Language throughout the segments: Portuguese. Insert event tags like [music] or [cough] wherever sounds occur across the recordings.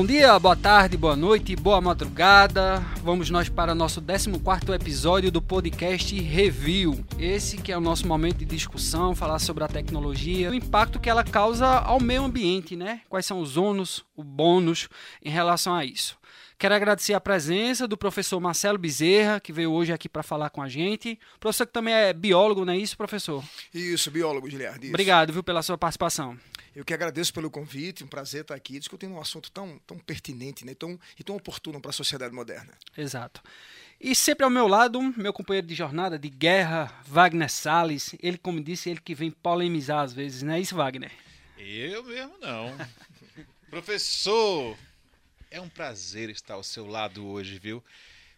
Bom dia, boa tarde, boa noite, boa madrugada. Vamos nós para nosso 14º episódio do podcast Review. Esse que é o nosso momento de discussão, falar sobre a tecnologia, o impacto que ela causa ao meio ambiente, né? Quais são os ônus, o bônus em relação a isso. Quero agradecer a presença do professor Marcelo Bezerra, que veio hoje aqui para falar com a gente. Professor que também é biólogo, não é isso, professor? Isso, biólogo, Guilherme. Obrigado, viu, pela sua participação. Eu que agradeço pelo convite, um prazer estar aqui discutindo um assunto tão, tão pertinente né, tão, e tão oportuno para a sociedade moderna. Exato. E sempre ao meu lado, meu companheiro de jornada, de guerra, Wagner Salles. Ele, como disse, ele que vem polemizar às vezes, não é isso, Wagner? Eu mesmo não. [laughs] professor, é um prazer estar ao seu lado hoje, viu?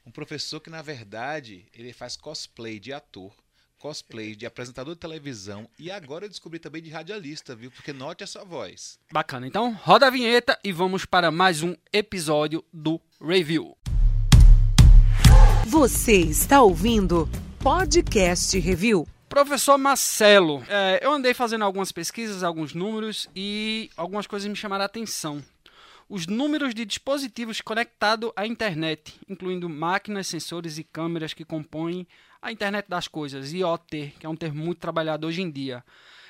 Um professor que, na verdade, ele faz cosplay de ator cosplay de apresentador de televisão e agora eu descobri também de radialista, viu? Porque note essa voz. Bacana. Então, roda a vinheta e vamos para mais um episódio do Review. Você está ouvindo Podcast Review. Professor Marcelo, é, eu andei fazendo algumas pesquisas, alguns números e algumas coisas me chamaram a atenção. Os números de dispositivos conectados à internet, incluindo máquinas, sensores e câmeras que compõem a internet das coisas, IoT, que é um termo muito trabalhado hoje em dia,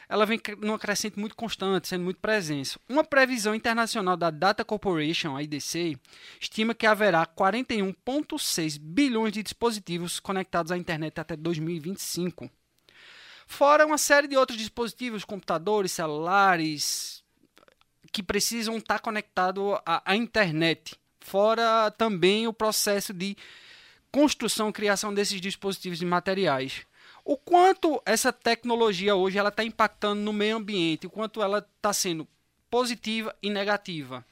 ela vem numa crescente muito constante, sendo muito presente. Uma previsão internacional da Data Corporation, a IDC, estima que haverá 41,6 bilhões de dispositivos conectados à internet até 2025. Fora uma série de outros dispositivos, computadores, celulares, que precisam estar conectados à, à internet. Fora também o processo de construção, criação desses dispositivos e materiais. O quanto essa tecnologia hoje ela está impactando no meio ambiente, o quanto ela está sendo positiva e negativa.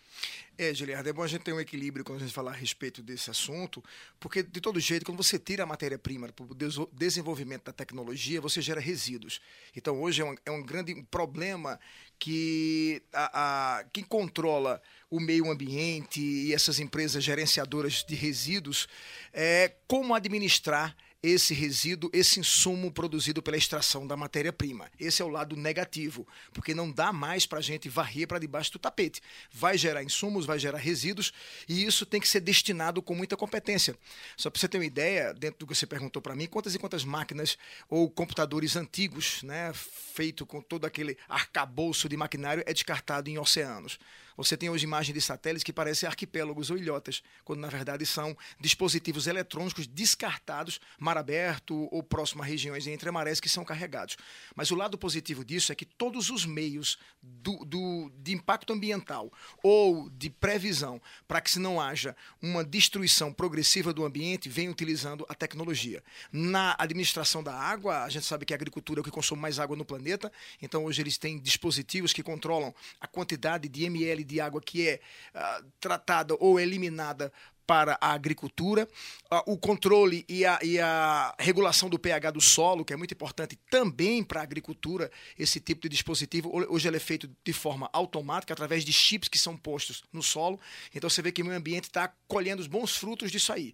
É, Giliardo, é bom a gente ter um equilíbrio quando a gente falar a respeito desse assunto, porque, de todo jeito, quando você tira a matéria-prima para o desenvolvimento da tecnologia, você gera resíduos. Então, hoje é um, é um grande problema que a, a, quem controla o meio ambiente e essas empresas gerenciadoras de resíduos é como administrar esse resíduo, esse insumo produzido pela extração da matéria-prima. Esse é o lado negativo, porque não dá mais para a gente varrer para debaixo do tapete. Vai gerar insumos, vai gerar resíduos, e isso tem que ser destinado com muita competência. Só para você ter uma ideia, dentro do que você perguntou para mim, quantas e quantas máquinas ou computadores antigos, né, feito com todo aquele arcabouço de maquinário, é descartado em oceanos. Você tem hoje imagens de satélites que parecem arquipélagos ou ilhotas, quando na verdade são dispositivos eletrônicos descartados, mar aberto ou próximo a regiões entre marés que são carregados. Mas o lado positivo disso é que todos os meios do, do de impacto ambiental ou de previsão para que se não haja uma destruição progressiva do ambiente vem utilizando a tecnologia. Na administração da água, a gente sabe que a agricultura é o que consome mais água no planeta, então hoje eles têm dispositivos que controlam a quantidade de ml de água que é uh, tratada ou eliminada para a agricultura, uh, o controle e a, e a, regulação do pH do solo, que é muito importante também para a agricultura, esse tipo de dispositivo. Hoje ele é feito de forma automática, através de chips que são postos no solo. Então você vê que o meio ambiente está colhendo os bons frutos disso aí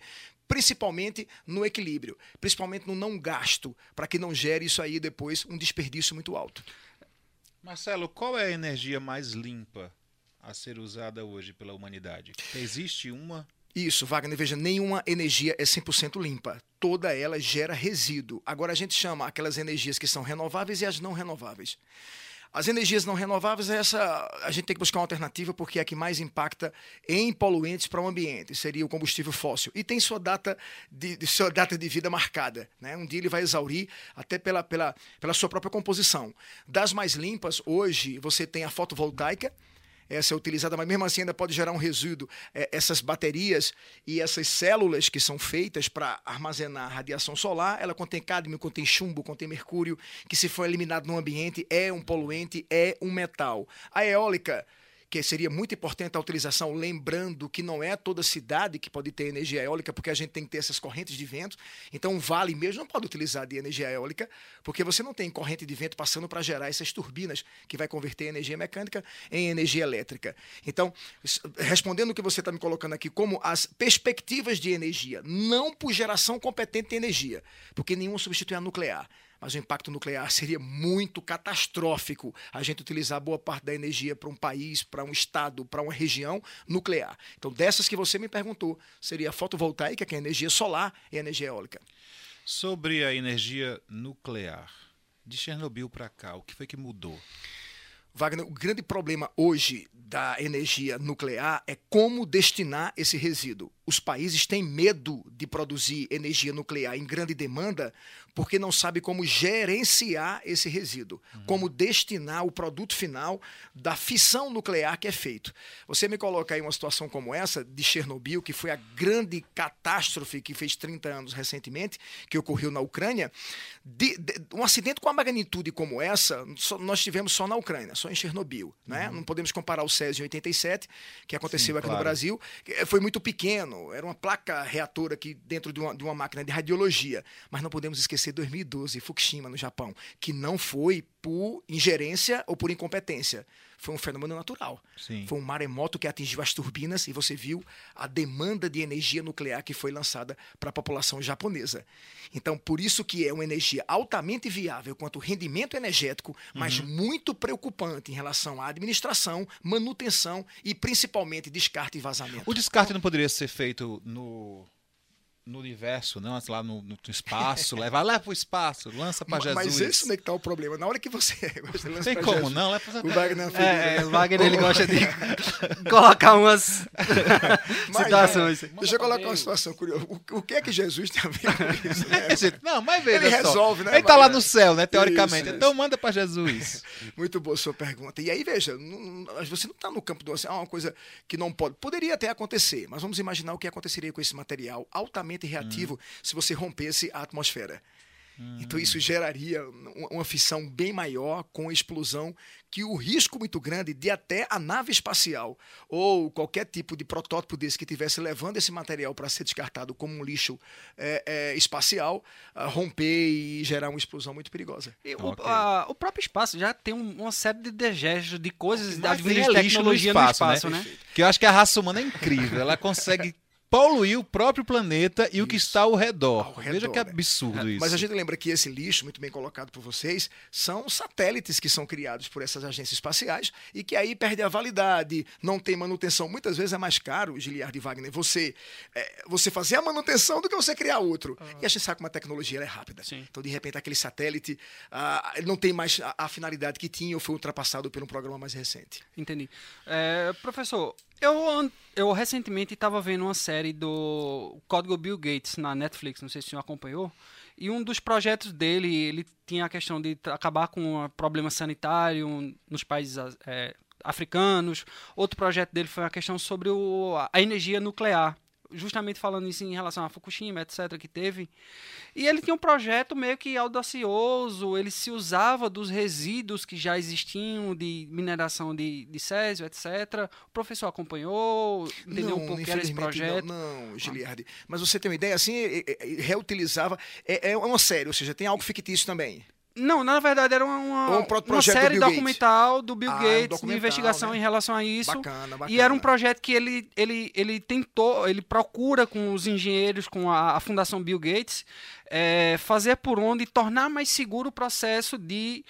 principalmente no equilíbrio, principalmente no não gasto, para que não gere isso aí depois um desperdício muito alto. Marcelo, qual é a energia mais limpa a ser usada hoje pela humanidade? Existe uma? Isso, Wagner, veja, nenhuma energia é 100% limpa. Toda ela gera resíduo. Agora a gente chama aquelas energias que são renováveis e as não renováveis. As energias não renováveis, essa a gente tem que buscar uma alternativa porque é a que mais impacta em poluentes para o ambiente. Seria o combustível fóssil. E tem sua data de, de, sua data de vida marcada. Né? Um dia ele vai exaurir até pela, pela, pela sua própria composição. Das mais limpas, hoje você tem a fotovoltaica, essa é utilizada, mas mesmo assim ainda pode gerar um resíduo. É, essas baterias e essas células que são feitas para armazenar radiação solar, ela contém cádmio, contém chumbo, contém mercúrio, que se for eliminado no ambiente é um poluente, é um metal. A eólica que seria muito importante a utilização, lembrando que não é toda cidade que pode ter energia eólica, porque a gente tem que ter essas correntes de vento. Então, um vale mesmo não pode utilizar de energia eólica, porque você não tem corrente de vento passando para gerar essas turbinas que vai converter energia mecânica em energia elétrica. Então, respondendo o que você está me colocando aqui, como as perspectivas de energia, não por geração competente de energia, porque nenhum substitui a nuclear. Mas o impacto nuclear seria muito catastrófico a gente utilizar boa parte da energia para um país, para um estado, para uma região nuclear. Então, dessas que você me perguntou, seria a fotovoltaica, que é a energia solar, e a energia eólica. Sobre a energia nuclear, de Chernobyl para cá, o que foi que mudou? Wagner, o grande problema hoje da energia nuclear é como destinar esse resíduo. Os países têm medo de produzir energia nuclear em grande demanda porque não sabe como gerenciar esse resíduo, uhum. como destinar o produto final da fissão nuclear que é feito. Você me coloca aí uma situação como essa de Chernobyl, que foi a grande catástrofe que fez 30 anos recentemente, que ocorreu na Ucrânia, de, de, um acidente com a magnitude como essa, só, nós tivemos só na Ucrânia, só em Chernobyl. Né? Uhum. Não podemos comparar o Césio 87, que aconteceu Sim, aqui claro. no Brasil, foi muito pequeno, era uma placa reatora aqui dentro de uma, de uma máquina de radiologia, mas não podemos esquecer 2012, Fukushima, no Japão, que não foi por ingerência ou por incompetência. Foi um fenômeno natural. Sim. Foi um maremoto que atingiu as turbinas e você viu a demanda de energia nuclear que foi lançada para a população japonesa. Então, por isso que é uma energia altamente viável quanto rendimento energético, mas uhum. muito preocupante em relação à administração, manutenção e principalmente descarte e vazamento. O descarte não poderia ser feito no no universo, não, lá no, no espaço, [laughs] leva lá para o espaço, lança para Jesus. Mas esse é que tá o problema. Na hora que você, [laughs] você lança Tem como, Jesus, não? Leva pra... O Wagner, é, é, o Wagner ele [laughs] gosta de colocar umas mas, situações. É, deixa eu colocar uma situação curiosa. O, o, que é que Jesus tem a ver com isso? Né? não, mas veja Ele só. resolve, né? Ele está lá no céu, né, teoricamente. Isso, então isso. manda para Jesus. Muito boa sua pergunta. E aí, veja, não, você não está no campo do assim, é uma coisa que não pode. Poderia até acontecer, mas vamos imaginar o que aconteceria com esse material altamente altamente reativo uhum. se você rompesse a atmosfera. Uhum. Então isso geraria uma fissão bem maior com explosão que o risco muito grande de até a nave espacial ou qualquer tipo de protótipo desse que estivesse levando esse material para ser descartado como um lixo é, é, espacial uh, romper e gerar uma explosão muito perigosa. O, okay. a, o, próprio espaço já tem um, uma série de degestos de coisas da de tecnologia no espaço, no espaço né? né? Que eu acho que a raça humana é incrível. Ela consegue [laughs] poluir o próprio planeta e Isso. o que está ao redor. ao redor. Veja que absurdo né? isso. Mas a gente lembra que esse lixo, muito bem colocado por vocês, são satélites que são criados por essas agências espaciais e que aí perde a validade, não tem manutenção. Muitas vezes é mais caro, Giliard Wagner, você, é, você fazer a manutenção do que você criar outro. Uhum. E a gente sabe como a tecnologia é rápida. Sim. Então, de repente, aquele satélite ah, não tem mais a, a, finalidade que tinha ou foi ultrapassado por um programa mais recente. Entendi. É, professor, eu, eu recentemente estava vendo uma série do Código Bill Gates na Netflix, não sei se o senhor acompanhou. E um dos projetos dele, ele tinha a questão de acabar com o problema sanitário nos países é, africanos. Outro projeto dele foi a questão sobre o, a energia nuclear justamente falando isso em relação a Fukushima, etc., que teve. E ele tinha um projeto meio que audacioso, ele se usava dos resíduos que já existiam de mineração de, de Césio, etc. O professor acompanhou, entendeu não, um pouco que era esse projeto? Não, não Giliardi. Ah. Mas você tem uma ideia assim, reutilizava. É, é uma série, ou seja, tem algo fictício também. Não, na verdade era uma, um uma série do documental do Bill ah, Gates um de investigação né? em relação a isso. Bacana, bacana. E era um projeto que ele, ele, ele tentou, ele procura com os engenheiros, com a, a Fundação Bill Gates, é, fazer por onde tornar mais seguro o processo de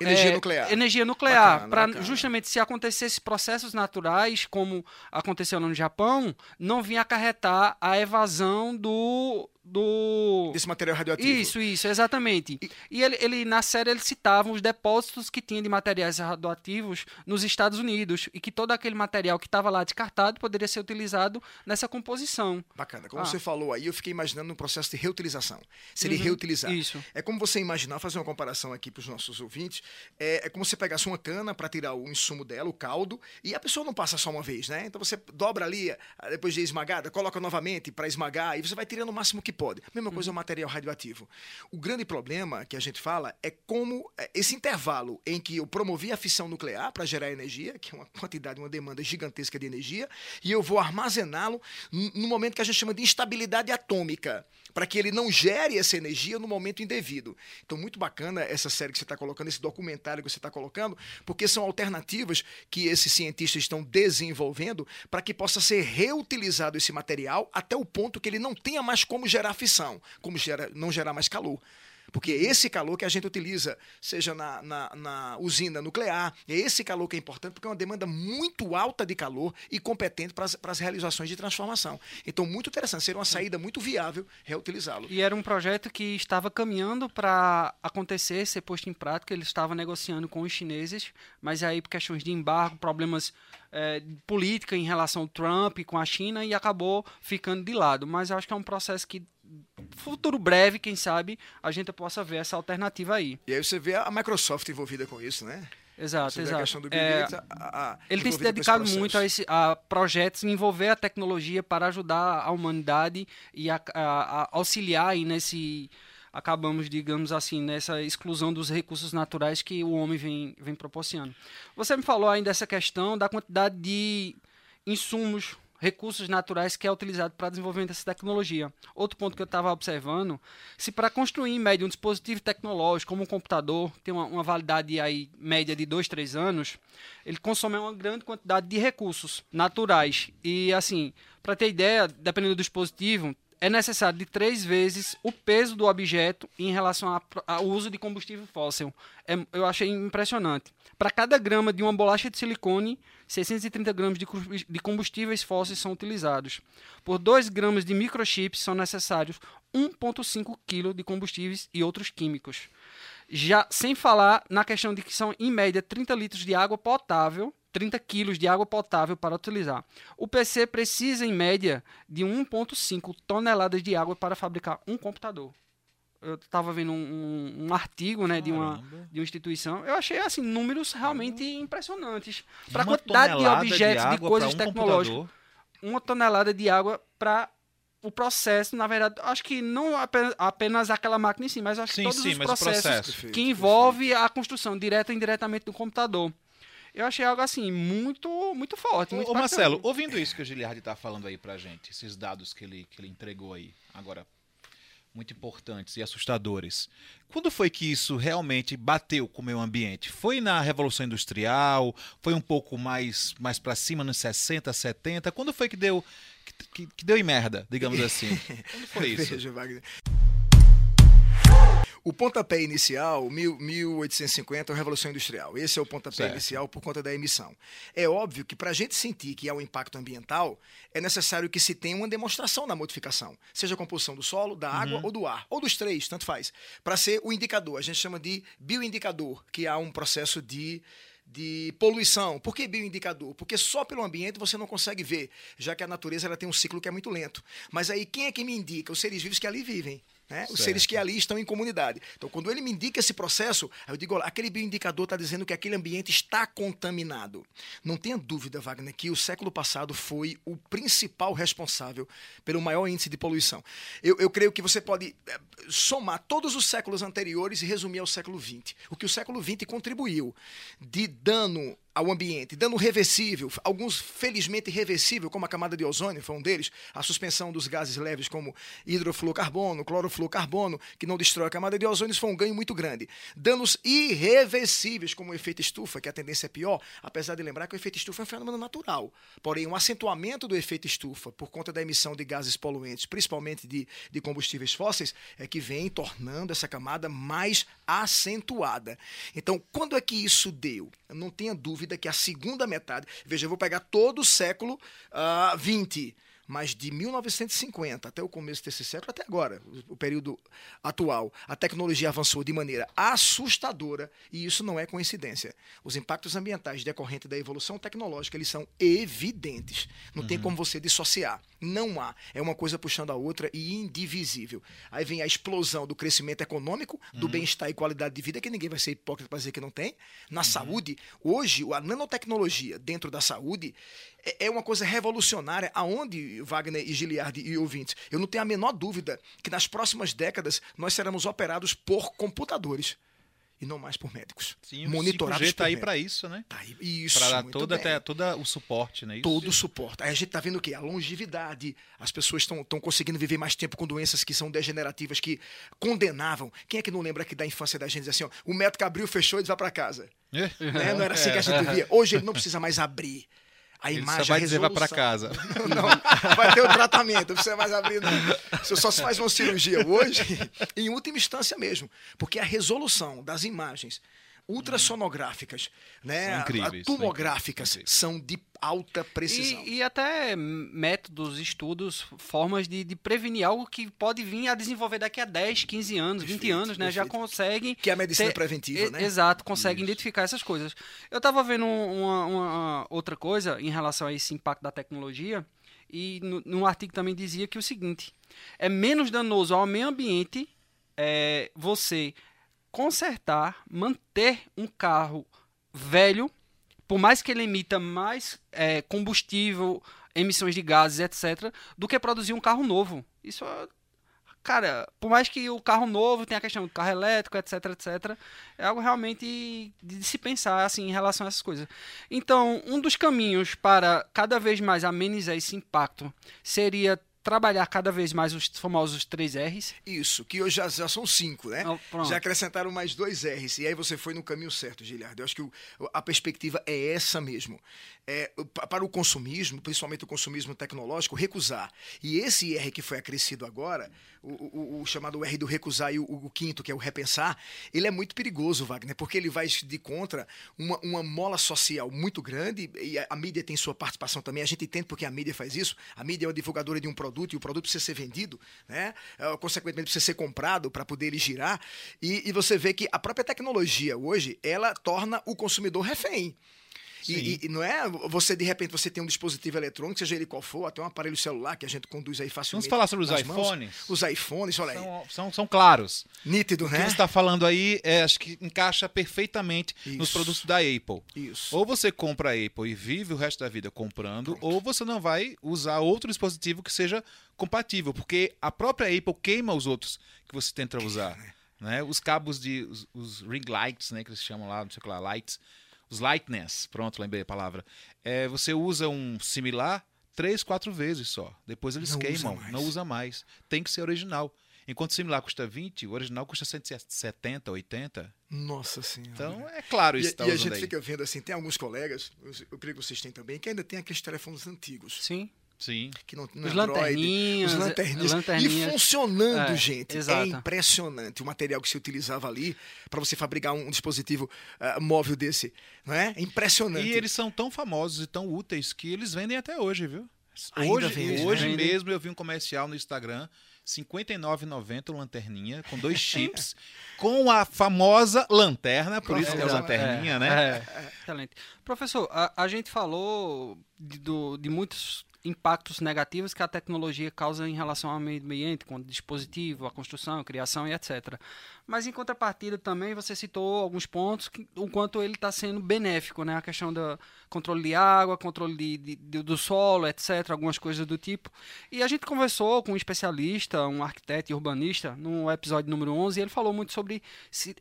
Energia é, nuclear. Energia nuclear. Para justamente se acontecesse processos naturais, como aconteceu no Japão, não vinha acarretar a evasão do, do desse material radioativo. Isso, isso, exatamente. E, e ele, ele, na série ele citava os depósitos que tinha de materiais radioativos nos Estados Unidos e que todo aquele material que estava lá descartado poderia ser utilizado nessa composição. Bacana. Como ah. você falou aí, eu fiquei imaginando um processo de reutilização. Se ele uhum, reutilizar. Isso. É como você imaginar, fazer uma comparação aqui para os nossos ouvintes, é, é como se pegasse uma cana para tirar o insumo dela, o caldo, e a pessoa não passa só uma vez, né? Então você dobra ali, depois de esmagada, coloca novamente para esmagar e você vai tirando o máximo que pode. Mesma coisa uhum. o material radioativo. O grande problema que a gente fala é como é, esse intervalo em que eu promovi a fissão nuclear para gerar energia, que é uma quantidade, uma demanda gigantesca de energia, e eu vou armazená-lo no momento que a gente chama de instabilidade atômica para que ele não gere essa energia no momento indevido. Então, muito bacana essa série que você está colocando, esse documentário que você está colocando, porque são alternativas que esses cientistas estão desenvolvendo para que possa ser reutilizado esse material até o ponto que ele não tenha mais como gerar fissão, como gera, não gerar mais calor. Porque é esse calor que a gente utiliza, seja na, na, na usina nuclear, é esse calor que é importante, porque é uma demanda muito alta de calor e competente para as realizações de transformação. Então, muito interessante, seria uma saída muito viável reutilizá-lo. E era um projeto que estava caminhando para acontecer, ser posto em prática. Ele estava negociando com os chineses, mas aí por questões de embargo, problemas é, política em relação ao Trump com a China e acabou ficando de lado. Mas eu acho que é um processo que futuro breve, quem sabe, a gente possa ver essa alternativa aí. E aí você vê a Microsoft envolvida com isso, né? Exato, exato. É, Gates, a- a- ele tem se dedicado muito a, esse, a projetos envolver a tecnologia para ajudar a humanidade e a, auxiliar aí nesse acabamos digamos assim nessa exclusão dos recursos naturais que o homem vem, vem proporcionando. Você me falou ainda dessa questão da quantidade de insumos recursos naturais que é utilizado para desenvolvimento dessa tecnologia. Outro ponto que eu estava observando, se para construir em média um dispositivo tecnológico como um computador, tem uma, uma validade aí média de 2, 3 anos, ele consome uma grande quantidade de recursos naturais. E assim, para ter ideia, dependendo do dispositivo, é necessário de três vezes o peso do objeto em relação ao uso de combustível fóssil. É- eu achei impressionante. Para cada grama de uma bolacha de silicone, 630 gramas de de combustíveis fósseis são utilizados. Por 2 gramas de microchips são necessários 1,5 kg de combustíveis e outros químicos. Já sem falar na questão de que são, em média, 30 litros de água potável, 30 quilos de água potável para utilizar. O PC precisa, em média, de 1,5 toneladas de água para fabricar um computador. Eu estava vendo um, um- um artigo né, de, uma, de uma instituição. Eu achei assim números realmente impressionantes. Para a quantidade de objetos, de, pra coisas um tecnológicas computador. uma tonelada de água para o processo, na verdade, acho que não apenas, apenas aquela máquina em si, mas acho que Sim, todos sim, os processos processo. Que envolve a construção direta ou indiretamente do computador. Eu achei algo assim muito muito forte. Ô, muito ô, bacana. Marcelo, ouvindo isso que o Giliardi tá falando aí pra gente, esses dados que ele, que ele entregou aí, agora, muito importantes e assustadores. Quando foi que isso realmente bateu com o meio ambiente? Foi na Revolução Industrial? Foi um pouco mais, mais para cima, nos 60, 70? Quando foi que deu que, que- que deu em merda, digamos assim? [laughs] Quando foi isso? Veja, Wagner. O pontapé inicial, mil- 1850, é a Revolução Industrial. Esse é o pontapé Certo. inicial por conta da emissão. É óbvio que para a gente sentir que há um impacto ambiental, é necessário que se tenha uma demonstração da modificação, seja a composição do solo, da água ou do ar, ou dos três, tanto faz. Para ser o indicador, a gente chama de bioindicador, que há um processo de de poluição. Por que bioindicador? Porque só pelo ambiente você não consegue ver, já que a natureza ela tem um ciclo que é muito lento. Mas aí quem é que me indica? Os seres vivos que ali vivem. Né? Os seres que ali estão em comunidade. Então, quando ele me indica esse processo, eu digo, olha, aquele bioindicador está dizendo que aquele ambiente está contaminado. Não tenha dúvida, Wagner, que o século passado foi o principal responsável pelo maior índice de poluição. Eu, eu creio que você pode eh, somar todos os séculos anteriores e resumir ao século XX. O que o século XX contribuiu de dano ao ambiente, dano reversível, alguns felizmente reversível, como a camada de ozônio, foi um deles, a suspensão dos gases leves como hidrofluorcarbono, clorofluorcarbono, que não destrói a camada de ozônio, foi um ganho muito grande. Danos irreversíveis, como o efeito estufa, que a tendência é pior, apesar de lembrar que o efeito estufa é um fenômeno natural. Porém, um acentuamento do efeito estufa por conta da emissão de gases poluentes, principalmente de, de combustíveis fósseis, é que vem tornando essa camada mais acentuada. Então, quando é que isso deu? Não tenha dúvida que a segunda metade, veja, eu vou pegar todo o século ah, 20, mas de 1950 até o começo desse século, até agora, o, período atual, a tecnologia avançou de maneira assustadora e isso não é coincidência. Os impactos ambientais decorrentes da evolução tecnológica, eles são evidentes. Não tem como você dissociar. Não há. É uma coisa puxando a outra e indivisível. Aí vem a explosão do crescimento econômico, do bem-estar e qualidade de vida, que ninguém vai ser hipócrita para dizer que não tem. Na saúde, hoje, a nanotecnologia dentro da saúde é- é uma coisa revolucionária, aonde, Wagner e Giliardi e ouvintes, eu não tenho a menor dúvida que nas próximas décadas nós seremos operados por computadores e não mais por médicos. Sim, o monitorados 5G tá aí para isso, né? Tá aí, isso, Para toda, até, toda o suporte, né? Isso. todo o suporte. Aí a gente tá vendo o quê? A longevidade. As pessoas estão conseguindo viver mais tempo com doenças que são degenerativas, que condenavam. Quem é que não lembra aqui da infância da gente? Assim, ó, o médico abriu, fechou e vai para casa. É. Né? Não era assim que a gente via. Hoje ele não precisa mais abrir. A imagem, só vai a dizer, vai pra resolução. casa. [laughs] Não, vai ter o tratamento, não precisa mais abrir, não. Você [laughs] só se faz uma cirurgia hoje, em última instância mesmo. Porque a resolução das imagens ultrassonográficas, né, incríveis, a tomográficas, são incríveis. são de alta precisão. E, e até métodos, estudos, formas de, de prevenir algo que pode vir a desenvolver daqui a 10, 15 anos, 20 Perfeito, anos, né? Já perfeito. conseguem. Que é a medicina ter- preventiva, né? Exato, consegue Isso. identificar essas coisas. Eu estava vendo um, uma, uma outra coisa em relação a esse impacto da tecnologia, e no, num artigo também dizia que o seguinte: é menos danoso ao meio ambiente é, você consertar, manter um carro velho, por mais que ele emita mais é, combustível, emissões de gases, etc., do que produzir um carro novo. Isso é cara, por mais que o carro novo tenha a questão do carro elétrico, etc, etc, é algo realmente de se pensar assim em relação a essas coisas. Então, um dos caminhos para cada vez mais amenizar esse impacto seria trabalhar cada vez mais os famosos 3 R's. Isso, que hoje já, já são cinco, né? Pronto. já acrescentaram mais dois R's. E aí você foi no caminho certo, Giliardo. Eu acho que o- a perspectiva é essa mesmo. É, pa- para o consumismo, principalmente o consumismo tecnológico, recusar. E esse R que foi acrescido agora, o, o- o chamado R do recusar e o, o quinto, que é o repensar, ele é muito perigoso, Wagner, porque ele vai de contra uma, uma mola social muito grande, e a, a mídia tem sua participação também. A gente entende porque a mídia faz isso. A mídia é uma divulgadora de um produto e o produto precisa ser vendido, né? É, consequentemente, precisa ser comprado para poder ele girar. E, e você vê que a própria tecnologia hoje, ela torna o consumidor refém. E, e- não é você, de repente, você tem um dispositivo eletrônico, seja ele qual for, até um aparelho celular que a gente conduz aí facilmente. Vamos falar sobre os nas mãos. iPhones? Os iPhones, olha aí. São, são, são claros. Nítido, O que né? você está falando aí, é, acho que encaixa perfeitamente nos Isso. produtos da Apple. Isso. Ou você compra a Apple e vive o resto da vida comprando, ou você não vai usar outro dispositivo que seja compatível, porque a própria Apple queima os outros que você tenta usar. Né? Os cabos de. Os, os ring lights, né? Que eles chamam lá, não sei o que lá, lights. Os lightness, pronto, lembrei a palavra. É, você usa um similar três, quatro vezes só. Depois eles Não usa queimam, mais. não usa mais. Tem que ser original. Enquanto o similar custa 20, o original custa 170, 80. Nossa Senhora. Então é claro E, isso que tá e a gente aí. fica vendo assim, tem alguns colegas, eu, eu creio que vocês têm também, que ainda tem aqueles telefones antigos. Sim. Sim. Que não, não Os é Android, lanterninhas, os lanterninhas. lanterninhas. E funcionando, É, gente. exato. É impressionante o material que se utilizava ali para você fabricar um dispositivo ah, móvel desse. Não é? É impressionante. E eles são tão famosos e tão úteis que eles vendem até hoje, viu? Ainda hoje vende, né? hoje Vendem. mesmo eu vi um comercial no Instagram, R$ 59,90 o lanterninha, com dois [laughs] chips, com a famosa lanterna, por isso que é lanterninha, É, né? é. Excelente. Professor, a, a gente falou de, do- de muitos impactos negativos que a tecnologia causa em relação ao meio ambiente, com o dispositivo, a construção, a criação e etc. Mas em contrapartida também você citou alguns pontos que, o quanto ele está sendo benéfico, né? A questão do controle de água, controle de, de- do solo, etc. Algumas coisas do tipo. E a gente conversou com um especialista, um arquiteto e urbanista, no episódio número 11, e ele falou muito sobre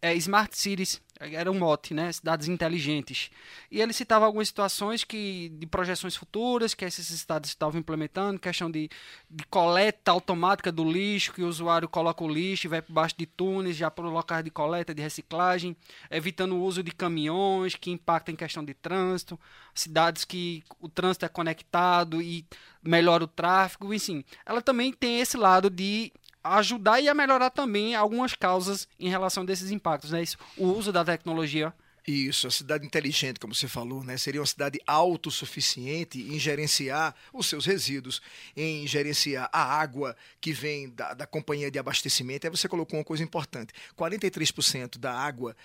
é, smart cities, era um mote, né? Cidades inteligentes. E ele citava algumas situações que de projeções futuras que essas cidades estavam implementando, questão de, de coleta automática do lixo, que o usuário coloca o lixo e vai por baixo de túneis, já para o local de coleta, de reciclagem, evitando o uso de caminhões, que impacta em questão de trânsito, cidades que o trânsito é conectado e melhora o tráfego, enfim. Ela também tem esse lado de ajudar e a melhorar também algumas causas em relação desses impactos, né? Isso, o uso da tecnologia. Isso, a cidade inteligente, como você falou, né? Seria uma cidade autossuficiente em gerenciar os seus resíduos, em gerenciar a água que vem da, da companhia de abastecimento. Aí você colocou uma coisa importante: 43% da água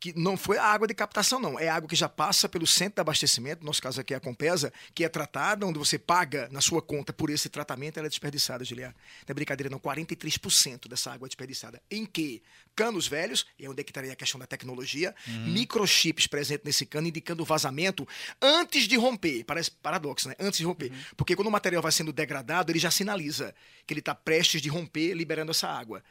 que não foi a água de captação, não. É água que já passa pelo centro de abastecimento, no nosso caso aqui é a Compesa, que é tratada, onde você paga na sua conta por esse tratamento, ela é desperdiçada, Giliar. Não é brincadeira, não. 43% dessa água é desperdiçada. Em que? Canos velhos, e é onde é que estaria a questão da tecnologia, microchips presentes nesse cano, indicando o vazamento antes de romper. Parece paradoxo, né? Antes de romper. Porque quando o material vai sendo degradado, ele já sinaliza que ele está prestes de romper, liberando essa água.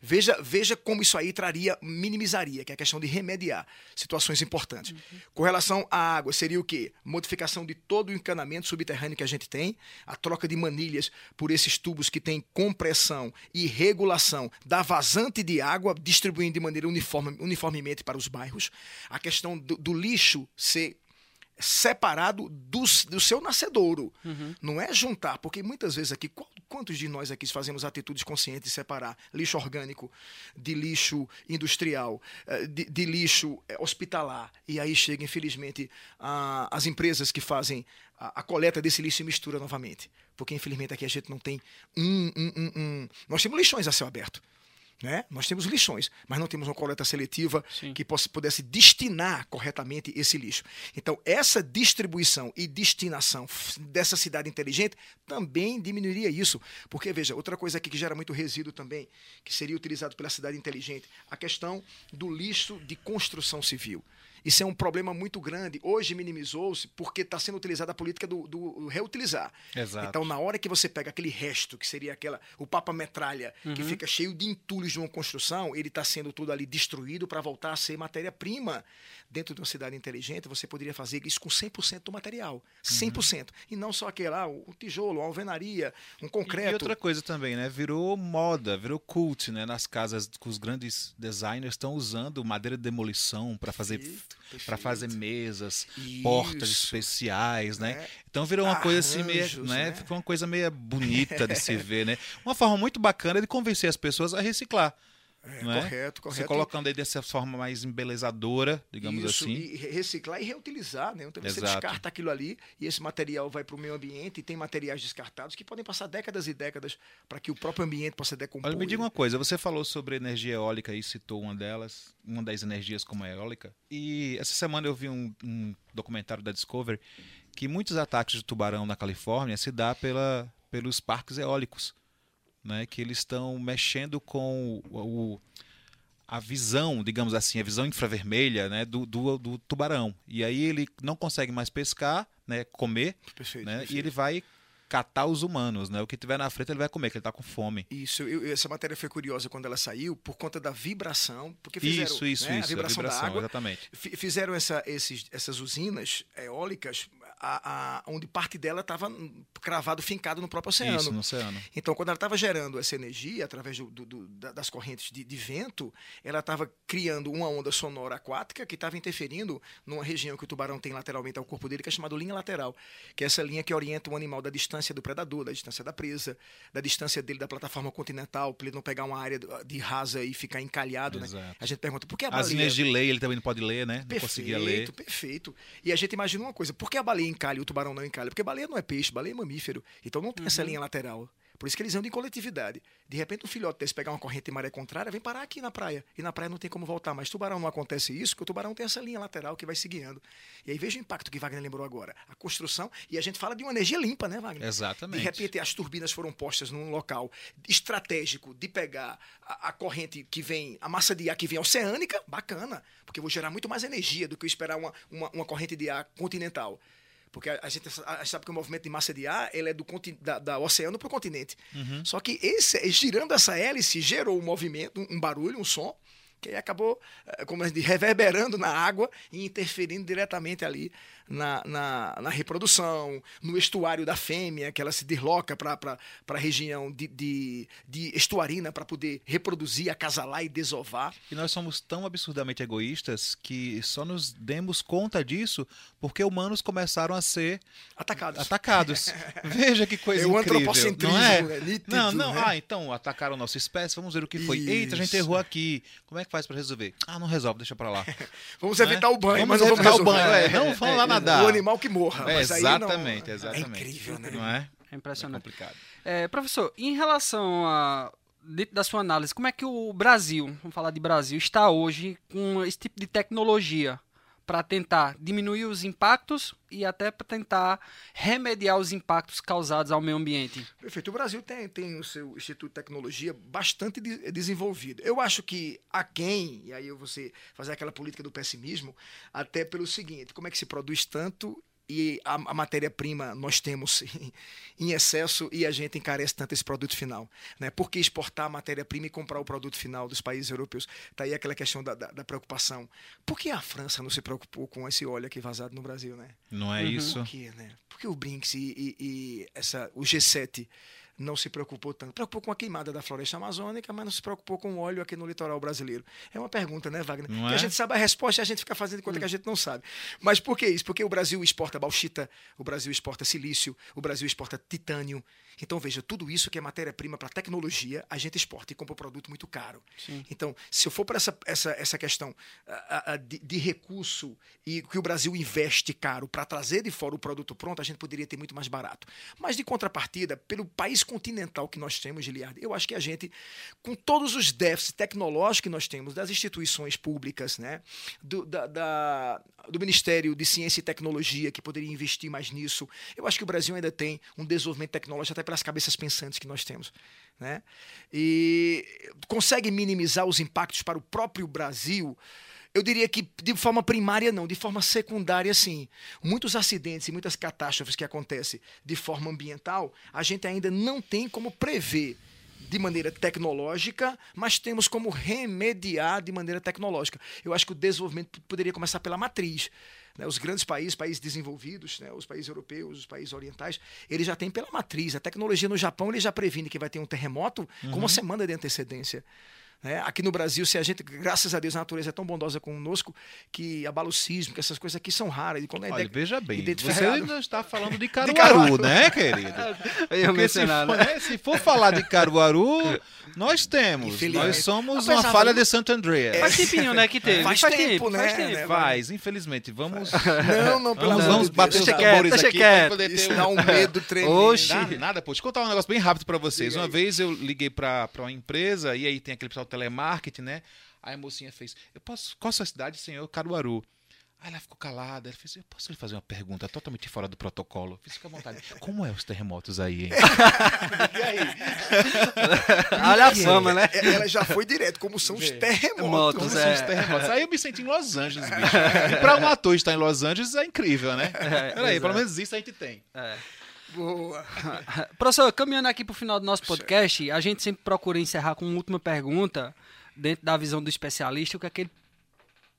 Veja, veja como isso aí traria, minimizaria, que é a questão de remediar situações importantes. Com relação à água, seria o quê? Modificação de todo o encanamento subterrâneo que a gente tem, a troca de manilhas por esses tubos que têm compressão e regulação da vazante de água, distribuindo de maneira uniforme, uniformemente para os bairros. A questão do, do lixo ser separado do, do seu nascedouro. Não é juntar, porque muitas vezes aqui, qual- quantos de nós aqui fazemos atitudes conscientes de separar lixo orgânico de lixo industrial, eh, de, de lixo eh, hospitalar? E aí chega, infelizmente, a- as empresas que fazem a, a coleta desse lixo e mistura novamente. Porque, infelizmente, aqui a gente não tem um. um- um- um- Nós temos lixões a céu aberto. Né? Nós temos lixões, mas não temos uma coleta seletiva Sim. que possa, pudesse destinar corretamente esse lixo. Então, essa distribuição e destinação dessa cidade inteligente também diminuiria isso. Porque, veja, outra coisa aqui que gera muito resíduo também, que seria utilizado pela cidade inteligente, a questão do lixo de construção civil. Isso é um problema muito grande. Hoje minimizou-se porque está sendo utilizada a política do, do reutilizar. Exato. Então, na hora que você pega aquele resto, que seria aquela o papa metralha, que fica cheio de entulhos de uma construção, ele está sendo tudo ali destruído para voltar a ser matéria-prima. Dentro de uma cidade inteligente, você poderia fazer isso com 100% do material. 100%. E não só aquele lá, o tijolo, a alvenaria, um concreto. E outra coisa também, né? Virou moda, virou cult, né? Nas casas que os grandes designers estão usando madeira de demolição para fazer Perfeito, para fazer mesas, portas Isso. especiais, né? É. Então virou uma coisa assim meio, Arranjos, né? né? Ficou uma coisa meio bonita de se ver, né? Uma forma muito bacana de convencer as pessoas a reciclar. É, não é? correto, correto. Você colocando aí dessa forma mais embelezadora, digamos Isso, assim. E re- reciclar e reutilizar, né? Então você Exato. descarta aquilo ali e esse material vai para o meio ambiente e tem materiais descartados que podem passar décadas e décadas para que o próprio ambiente possa decompor. Olha, me diga uma coisa, você falou sobre energia eólica e citou uma delas, uma das energias como a eólica. E essa semana eu vi um, um documentário da Discovery que muitos ataques de tubarão na Califórnia se dá pela, pelos parques eólicos, né? Que eles estão mexendo com o, o- a visão, digamos assim, a visão infravermelha, né? Do, do, do tubarão. E aí ele não consegue mais pescar, né? Comer, Perfeito, né? perfeito. E ele vai catar os humanos, né? O que tiver na frente ele vai comer, que ele tá com fome. Isso, eu- essa matéria foi curiosa quando ela saiu, por conta da vibração, porque fizeram Isso, isso, né, isso. a vibração, da água. exatamente. Fi- Fizeram essa- esses- essas usinas eólicas, a- a- onde parte dela estava cravado, fincado no próprio oceano. Isso, no oceano. Então, quando ela estava gerando essa energia através do- do- do- da- das correntes de, de vento, ela estava criando uma onda sonora aquática que estava interferindo numa região que o tubarão tem lateralmente ao corpo dele, que é chamada linha lateral, que é essa linha que orienta o animal da distância do predador, da distância da presa, da distância dele da plataforma continental, para ele não pegar uma área de rasa e ficar encalhado. Né? A gente pergunta por que a As baleia... linhas de lei ele também não pode ler, né? Não conseguia ler. Perfeito, perfeito. E a gente imagina uma coisa: por que a baleia encalha e o tubarão não encalha? Porque baleia não é peixe, baleia é mamífero. Então não tem Uhum. essa linha lateral. Por isso que eles andam em coletividade. De repente, um filhote desse pegar uma corrente em maré contrária, vem parar aqui na praia. E na praia não tem como voltar. Mas tubarão não acontece isso, porque o tubarão tem essa linha lateral que vai se guiando. E aí veja o impacto que Wagner lembrou agora. A construção, e a gente fala de uma energia limpa, né, Wagner? Exatamente. De repente, as turbinas foram postas num local estratégico de pegar a, a corrente que vem, a massa de ar que vem oceânica, bacana, porque eu vou gerar muito mais energia do que eu esperar uma, uma, uma corrente de ar continental. Porque a, a gente, a gente sabe que o movimento de massa de ar ele é do, da, da oceano para o continente. Só que esse, girando essa hélice gerou um movimento, um, um barulho, um som, que aí acabou, eh, como a gente diz, reverberando na água e interferindo diretamente ali na, na, na reprodução, no estuário da fêmea, que ela se desloca para a região de, de, de estuarina para poder reproduzir, acasalar e desovar. E nós somos tão absurdamente egoístas que só nos demos conta disso porque humanos começaram a ser Atacados. atacados. [laughs] Veja que coisa É o incrível. antropocentrismo, não é? né? Nítido, não, não. né? Ah, então atacaram nossa espécie, vamos ver o que foi. Eita, a gente Isso. errou aqui. Como é que faz para resolver? Ah, não resolve, deixa para lá. [laughs] Vamos Né? evitar o banho, Vamos mas não vamos evitar o banho, é, não vamos lá nadar. O animal que morra. É, mas aí não- exatamente, exatamente. É incrível, né? Não é? É É impressionante. complicado. É, professor, em relação a. Dentro da sua análise, como é que o Brasil, vamos falar de Brasil, está hoje com esse tipo de tecnologia para tentar diminuir os impactos e até para tentar remediar os impactos causados ao meio ambiente? Perfeito. O Brasil tem, tem o seu Instituto de Tecnologia bastante de- desenvolvido. Eu acho que há quem, e aí ser- fazer aquela política do pessimismo, até pelo seguinte: como é que se produz tanto e a, a matéria-prima nós temos [laughs] em, excesso e a gente encarece tanto esse produto final? Né? Por que exportar a matéria-prima e comprar o produto final dos países europeus? Está aí aquela questão da, da, da preocupação. Por que a França não se preocupou com esse óleo aqui vazado no Brasil? Né? Não é isso? Por quê, né? Porque o Brinks e, e- e essa, o G7 não se preocupou tanto. Preocupou com a queimada da floresta amazônica, mas não se preocupou com o óleo aqui no litoral brasileiro. É uma pergunta, né, Wagner? Não que é? a gente sabe a resposta e a gente fica fazendo conta que a gente não sabe. Mas por que isso? Porque o Brasil exporta bauxita, o Brasil exporta silício, o Brasil exporta titânio. Então, veja, tudo isso que é matéria-prima para tecnologia, a gente exporta e compra um produto muito caro. Então, se eu for para essa, essa, essa questão ah, ah, de, de recurso e que o Brasil investe caro para trazer de fora o produto pronto, a gente poderia ter muito mais barato. Mas, de contrapartida, pelo país continental que nós temos, Giliardo, eu acho que a gente, com todos os déficits tecnológicos que nós temos, das instituições públicas, né, do, da- da- do Ministério de Ciência e Tecnologia, que poderia investir mais nisso, eu acho que o Brasil ainda tem um desenvolvimento tecnológico até pelas cabeças pensantes que nós temos. Né? E consegue minimizar os impactos para o próprio Brasil. Eu diria que de forma primária não, de forma secundária sim. Muitos acidentes e muitas catástrofes que acontecem de forma ambiental, a gente ainda não tem como prever de maneira tecnológica, mas temos como remediar de maneira tecnológica. Eu acho que o desenvolvimento poderia começar pela matriz. né? Os grandes países, países desenvolvidos, né? os países europeus, os países orientais, eles já têm pela matriz. A tecnologia no Japão ele já previne que vai ter um terremoto com uma semana de antecedência. Né? Aqui no Brasil, se a gente, graças a Deus, a natureza é tão bondosa conosco que abala o sismo, que essas coisas aqui são raras. E quando é Olha, veja bem, você ainda está falando [laughs] de Caruaru, Caruaru. né, querido? [laughs] Porque se for, né? né, se for falar de Caruaru, nós temos. Nós somos uma falha de Santo André. Faz tempinho, né, que teve. Faz tempo, né, Faz tempo. né? Faz, infelizmente. Vamos, Não, não, pelo vamos, amor vamos de bater Deus, os deixa não. tambores quieto, aqui deixa para poder ter Isso um... dá um medo [laughs] tremendo. Oxi. Dá nada, pô. Deixa eu contar um negócio bem rápido pra vocês. Uma vez eu liguei pra, pra uma empresa e aí tem aquele pessoal telemarketing, né? Aí a mocinha fez: Eu posso. Qual a sua cidade, senhor? Caruaru. Aí ela ficou calada. Ela fez: Eu posso lhe fazer uma pergunta totalmente fora do protocolo? Fiz, fica à vontade. Como é os terremotos aí, hein? [laughs] e aí? [laughs] Olha a fama, né? É, Ela já foi direto, como são os terremotos. Motos, Como é. são os terremotos? Aí eu me senti em Los [laughs] Angeles, bicho. E pra um ator estar em Los Angeles é incrível, né? Peraí, exato. pelo menos isso a gente tem. É. Boa. [laughs] Professor, caminhando aqui para o final do nosso podcast, a gente sempre procura encerrar com uma última pergunta, dentro da visão do especialista, o que é que ele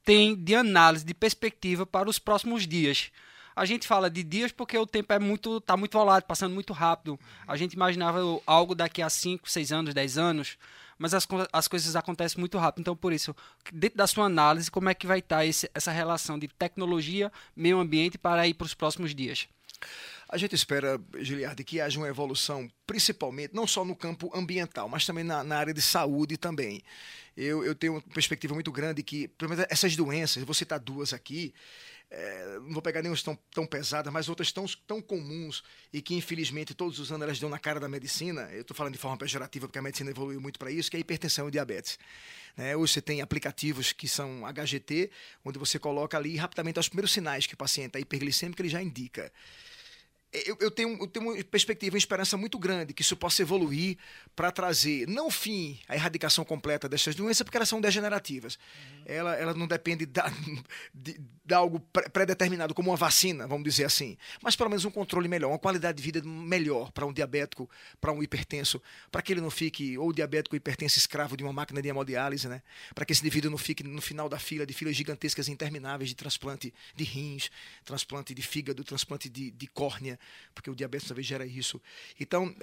tem de análise, de perspectiva para os próximos dias. A gente fala de dias porque o tempo é muito, tá muito volátil, passando muito rápido. A gente imaginava algo daqui a 5, 6 anos, 10 anos, mas as, as coisas acontecem muito rápido. Então, por isso, dentro da sua análise, como é que vai estar esse, essa relação de tecnologia, meio ambiente para ir para os próximos dias? A gente espera, Giliardi, que haja uma evolução, principalmente, não só no campo ambiental, mas também na, na área de saúde também. Eu, eu tenho uma perspectiva muito grande que, pelo menos essas doenças, vou citar duas aqui, é, não vou pegar nenhuma tão, tão pesadas, mas outras tão, tão comuns e que, infelizmente, todos os anos elas dão na cara da medicina. Eu estou falando de forma pejorativa porque a medicina evoluiu muito para isso, que é a hipertensão e diabetes. Né? Hoje você tem aplicativos que são HGT, onde você coloca ali rapidamente os primeiros sinais que o paciente é hiperglicêmico, ele já indica eu, eu tenho, eu tenho uma perspectiva, uma esperança muito grande que isso possa evoluir para trazer, não fim, a erradicação completa dessas doenças, porque elas são degenerativas. Ela, ela não depende da, de, de algo pré- pré-determinado, como uma vacina, vamos dizer assim. Mas pelo menos um controle melhor, uma qualidade de vida melhor para um diabético, para um hipertenso, para que ele não fique, ou diabético hipertenso, escravo de uma máquina de hemodiálise, né? Para que esse indivíduo não fique no final da fila, de filas gigantescas intermináveis de transplante de rins, transplante de fígado, transplante de, de córnea, porque o diabetes talvez gera isso. Então,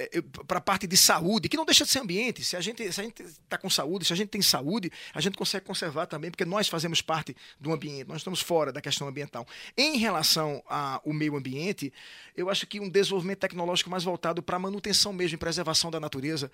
para a parte de saúde, que não deixa de ser ambiente, se a gente está com saúde, se a gente tem saúde, a gente consegue conservar também, porque nós fazemos parte do ambiente, nós estamos fora da questão ambiental. Em relação ao meio ambiente, eu acho que um desenvolvimento tecnológico mais voltado para a manutenção mesmo e preservação da natureza,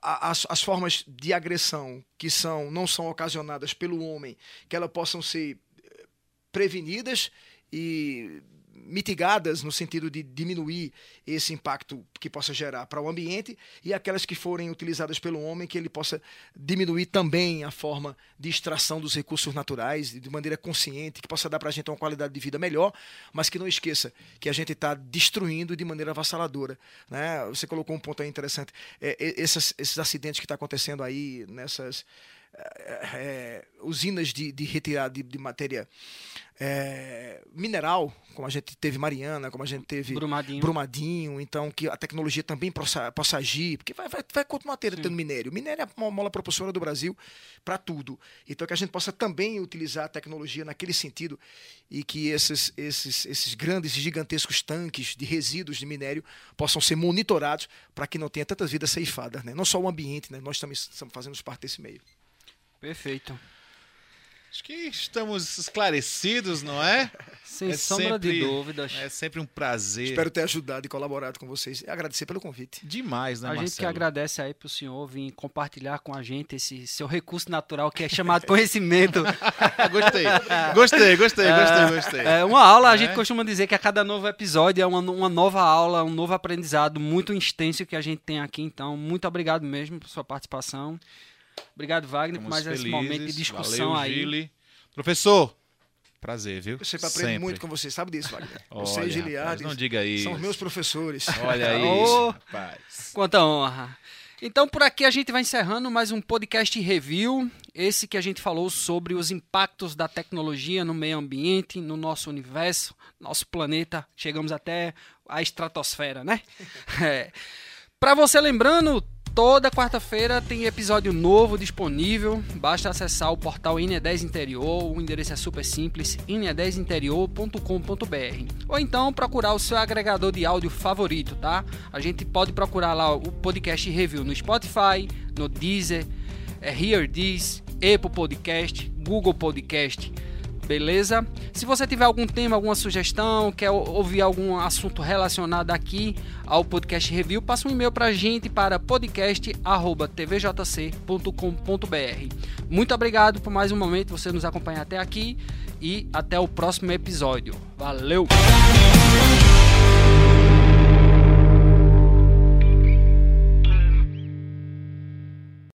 as, as formas de agressão que são não são ocasionadas pelo homem, que elas possam ser eh, prevenidas e mitigadas no sentido de diminuir esse impacto que possa gerar para o ambiente e aquelas que forem utilizadas pelo homem que ele possa diminuir também a forma de extração dos recursos naturais de maneira consciente que possa dar para a gente uma qualidade de vida melhor mas que não esqueça que a gente está destruindo de maneira avassaladora né? Você colocou um ponto aí interessante. É, esses, esses acidentes que está acontecendo aí nessas é, usinas de, de retirada de, de matéria é, mineral, como a gente teve Mariana, como a gente teve Brumadinho. Brumadinho, então que a tecnologia também possa, possa agir, porque vai, vai, vai continuar tendo, tendo minério. Minério é uma mola propulsora do Brasil para tudo. Então que a gente possa também utilizar a tecnologia naquele sentido e que esses, esses, esses grandes e gigantescos tanques de resíduos de minério possam ser monitorados para que não tenha tantas vidas ceifadas. Né? Não só o ambiente, né? nós também estamos fazendo parte desse meio. Perfeito. Acho que estamos esclarecidos, não é? Sem É sombra de sempre- dúvidas. É sempre um prazer. Espero ter ajudado e colaborado com vocês e agradecer pelo convite. Demais, né, a gente que Marcelo? agradece aí pro senhor vir compartilhar com a gente esse seu recurso natural que é chamado [laughs] conhecimento. [laughs] gostei, gostei, gostei, gostei, gostei. É, uma aula, a É? gente costuma dizer que a cada novo episódio é uma, uma nova aula, um novo aprendizado muito extenso que a gente tem aqui. Então, muito obrigado mesmo por sua participação. Obrigado, Wagner, por Estamos mais esse felizes. momento de discussão Valeu, aí. Gili. Professor, prazer, viu? Eu sempre aprendo muito com você, sabe disso, Wagner? Você e Giliardes não diga isso. são os meus professores. Olha [laughs] aí, Ô. rapaz. Quanta honra. Então, por aqui a gente vai encerrando mais um podcast review. Esse que a gente falou sobre os impactos da tecnologia no meio ambiente, no nosso universo, nosso planeta. Chegamos até a estratosfera, né? [laughs] É. Para você lembrando, toda quarta-feira tem episódio novo disponível. Basta acessar o portal INE10 Interior. O endereço é super simples: ine10interior.com.br. Ou então procurar o seu agregador de áudio favorito, tá? A gente pode procurar lá o podcast review no Spotify, no Deezer, é Hear This, Apple Podcast, Google Podcast. Beleza? Se você tiver algum tema, alguma sugestão, quer ou- ouvir algum assunto relacionado aqui ao podcast review, passa um e-mail pra gente para podcast@tvjc.com.br. Muito obrigado por mais um momento você nos acompanhar até aqui e até o próximo episódio. Valeu.